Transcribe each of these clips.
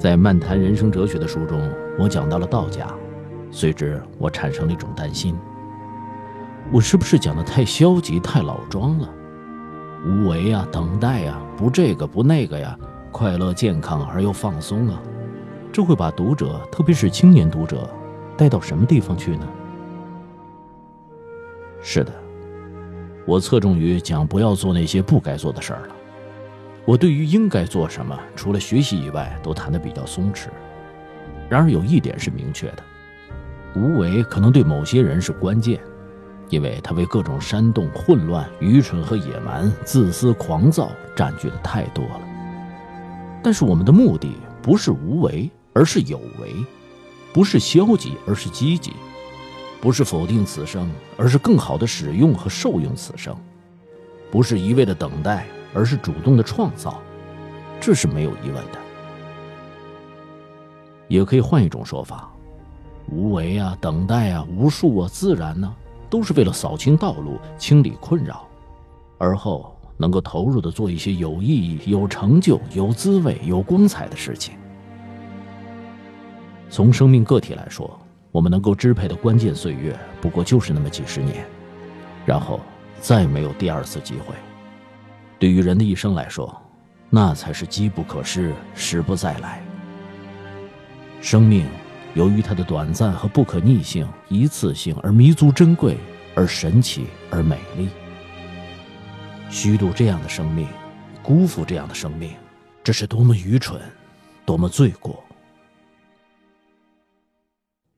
在漫谈人生哲学的书中，我讲到了道家，随之我产生了一种担心：我是不是讲的太消极、太老庄了？无为啊，等待啊，不这个不那个呀，快乐、健康而又放松啊，这会把读者，特别是青年读者，带到什么地方去呢？是的，我侧重于讲不要做那些不该做的事儿了。我对于应该做什么，除了学习以外，都谈得比较松弛。然而有一点是明确的：无为可能对某些人是关键，因为他为各种煽动、混乱、愚蠢和野蛮、自私、狂躁占据的太多了。但是我们的目的不是无为，而是有为；不是消极，而是积极；不是否定此生，而是更好的使用和受用此生；不是一味的等待。而是主动的创造，这是没有疑问的。也可以换一种说法：无为啊，等待啊，无数啊，自然呢，都是为了扫清道路、清理困扰，而后能够投入的做一些有意义、有成就、有滋味、有光彩的事情。从生命个体来说，我们能够支配的关键岁月不过就是那么几十年，然后再没有第二次机会。对于人的一生来说，那才是机不可失，时不再来。生命由于它的短暂和不可逆性、一次性而弥足珍贵，而神奇而美丽。虚度这样的生命，辜负这样的生命，这是多么愚蠢，多么罪过！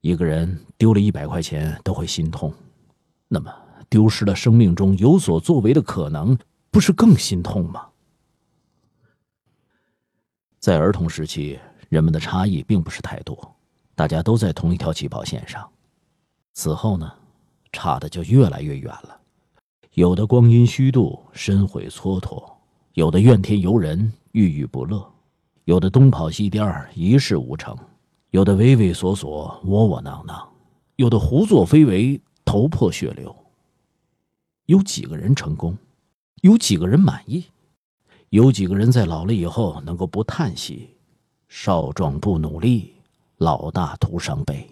一个人丢了一百块钱都会心痛，那么丢失了生命中有所作为的可能。不是更心痛吗？在儿童时期，人们的差异并不是太多，大家都在同一条起跑线上。此后呢，差的就越来越远了。有的光阴虚度，身毁蹉跎；有的怨天尤人，郁郁不乐；有的东跑西颠一事无成；有的畏畏缩缩，窝窝囊囊；有的胡作非为，头破血流。有几个人成功？有几个人满意？有几个人在老了以后能够不叹息？少壮不努力，老大徒伤悲。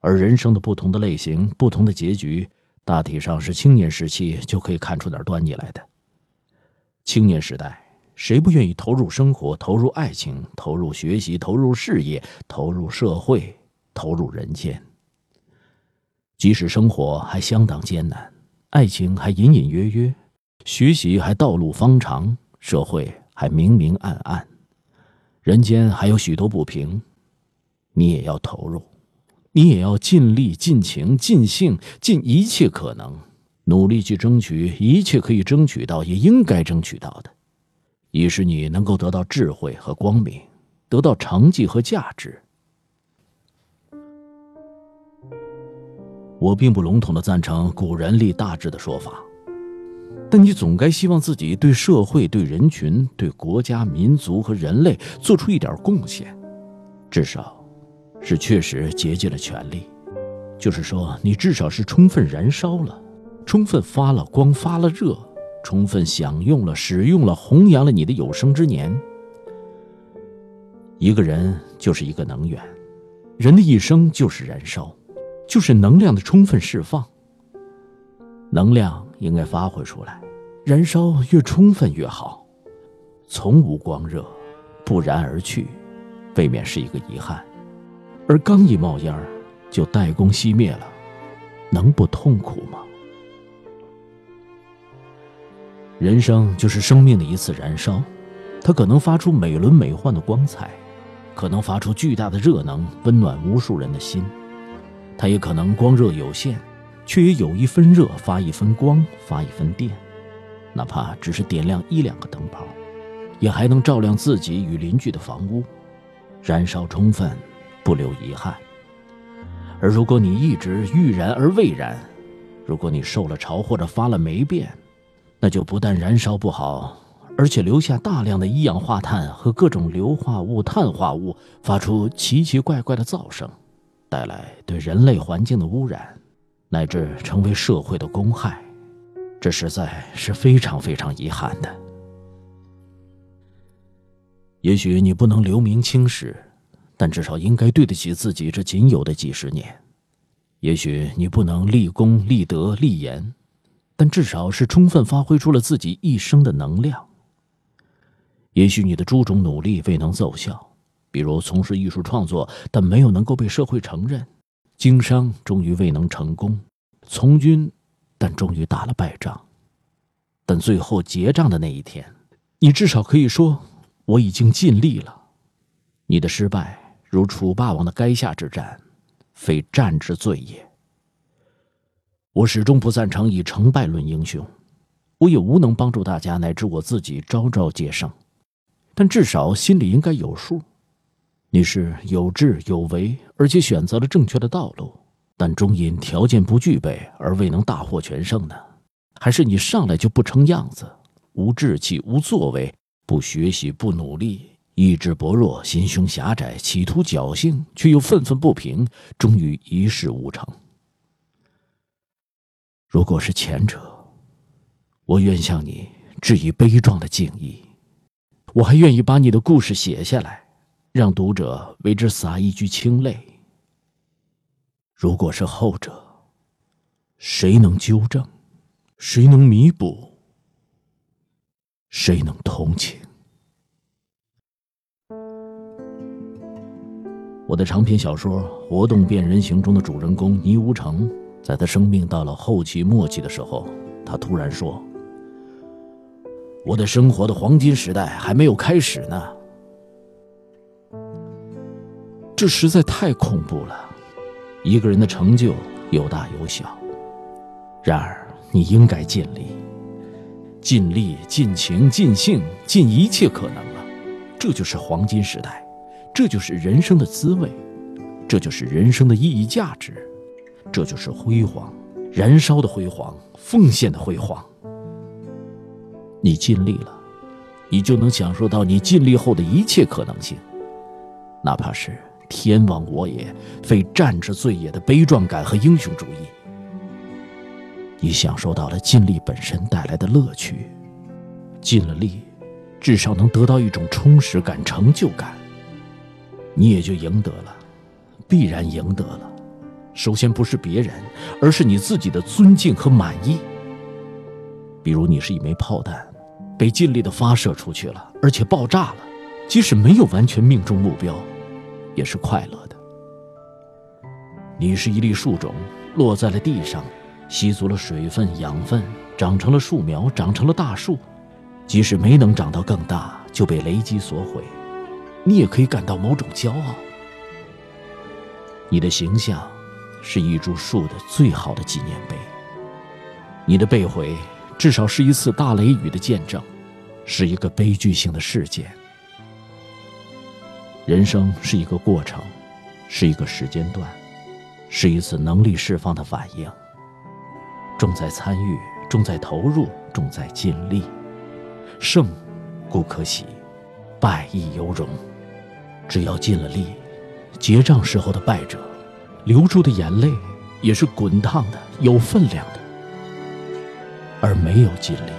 而人生的不同的类型、不同的结局，大体上是青年时期就可以看出点端倪来的。青年时代，谁不愿意投入生活、投入爱情、投入学习、投入事业、投入社会、投入人间？即使生活还相当艰难。爱情还隐隐约约，学习还道路方长，社会还明明暗暗，人间还有许多不平，你也要投入，你也要尽力、尽情、尽兴、尽一切可能，努力去争取一切可以争取到、也应该争取到的，以使你能够得到智慧和光明，得到成绩和价值。我并不笼统的赞成古人立大志的说法，但你总该希望自己对社会、对人群、对国家、民族和人类做出一点贡献，至少，是确实竭尽了全力。就是说，你至少是充分燃烧了，充分发了光、发了热，充分享用了、使用了、弘扬了你的有生之年。一个人就是一个能源，人的一生就是燃烧。就是能量的充分释放。能量应该发挥出来，燃烧越充分越好。从无光热，不燃而去，未免是一个遗憾；而刚一冒烟儿，就代功熄灭了，能不痛苦吗？人生就是生命的一次燃烧，它可能发出美轮美奂的光彩，可能发出巨大的热能，温暖无数人的心。它也可能光热有限，却也有一分热发一分光，发一分电，哪怕只是点亮一两个灯泡，也还能照亮自己与邻居的房屋，燃烧充分，不留遗憾。而如果你一直欲燃而未燃，如果你受了潮或者发了霉变，那就不但燃烧不好，而且留下大量的一氧化碳和各种硫化物、碳化物，发出奇奇怪怪的噪声。带来对人类环境的污染，乃至成为社会的公害，这实在是非常非常遗憾的。也许你不能留名青史，但至少应该对得起自己这仅有的几十年；也许你不能立功立德立言，但至少是充分发挥出了自己一生的能量。也许你的诸种努力未能奏效，比如从事艺术创作，但没有能够被社会承认；经商终于未能成功，从军，但终于打了败仗。但最后结账的那一天，你至少可以说我已经尽力了。你的失败如楚霸王的垓下之战，非战之罪也。我始终不赞成以成败论英雄，我也无能帮助大家乃至我自己招招皆胜。但至少心里应该有数，你是有志有为，而且选择了正确的道路，但终因条件不具备而未能大获全胜呢？还是你上来就不成样子，无志气、无作为，不学习、不努力，意志薄弱，心胸狭窄，企图侥幸却又愤愤不平，终于一事无成。如果是前者，我愿向你致以悲壮的敬意，我还愿意把你的故事写下来，让读者为之洒一掬清泪。如果是后者，谁能纠正？谁能弥补？谁能同情？我的长篇小说《活动变人形》中的主人公倪无成，在他生命到了后期末期的时候，他突然说：“我的生活的黄金时代还没有开始呢。”这实在太恐怖了。一个人的成就有大有小，然而。你应该尽力，尽力、尽情、尽兴、尽一切可能了。这就是黄金时代，这就是人生的滋味，这就是人生的意义价值，这就是辉煌，燃烧的辉煌，奉献的辉煌。你尽力了，你就能享受到你尽力后的一切可能性，哪怕是天亡我也，非战之罪也的悲壮感和英雄主义。你享受到了尽力本身带来的乐趣，尽了力，至少能得到一种充实感、成就感，你也就赢得了，必然赢得了。首先不是别人，而是你自己的尊敬和满意。比如你是一枚炮弹，被尽力的发射出去了，而且爆炸了，即使没有完全命中目标，也是快乐的。你是一粒树种，落在了地上。吸足了水分、养分，长成了树苗，长成了大树。即使没能长到更大，就被雷击所毁，你也可以感到某种骄傲。你的形象是一株树的最好的纪念碑。你的被毁，至少是一次大雷雨的见证，是一个悲剧性的事件。人生是一个过程，是一个时间段，是一次能力释放的反应。重在参与，重在投入，重在尽力。胜固可喜，败亦犹荣。只要尽了力，结账时候的败者，流出的眼泪也是滚烫的、有分量的；而没有尽力，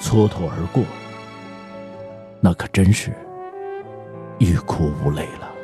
蹉跎而过，那可真是欲哭无泪了。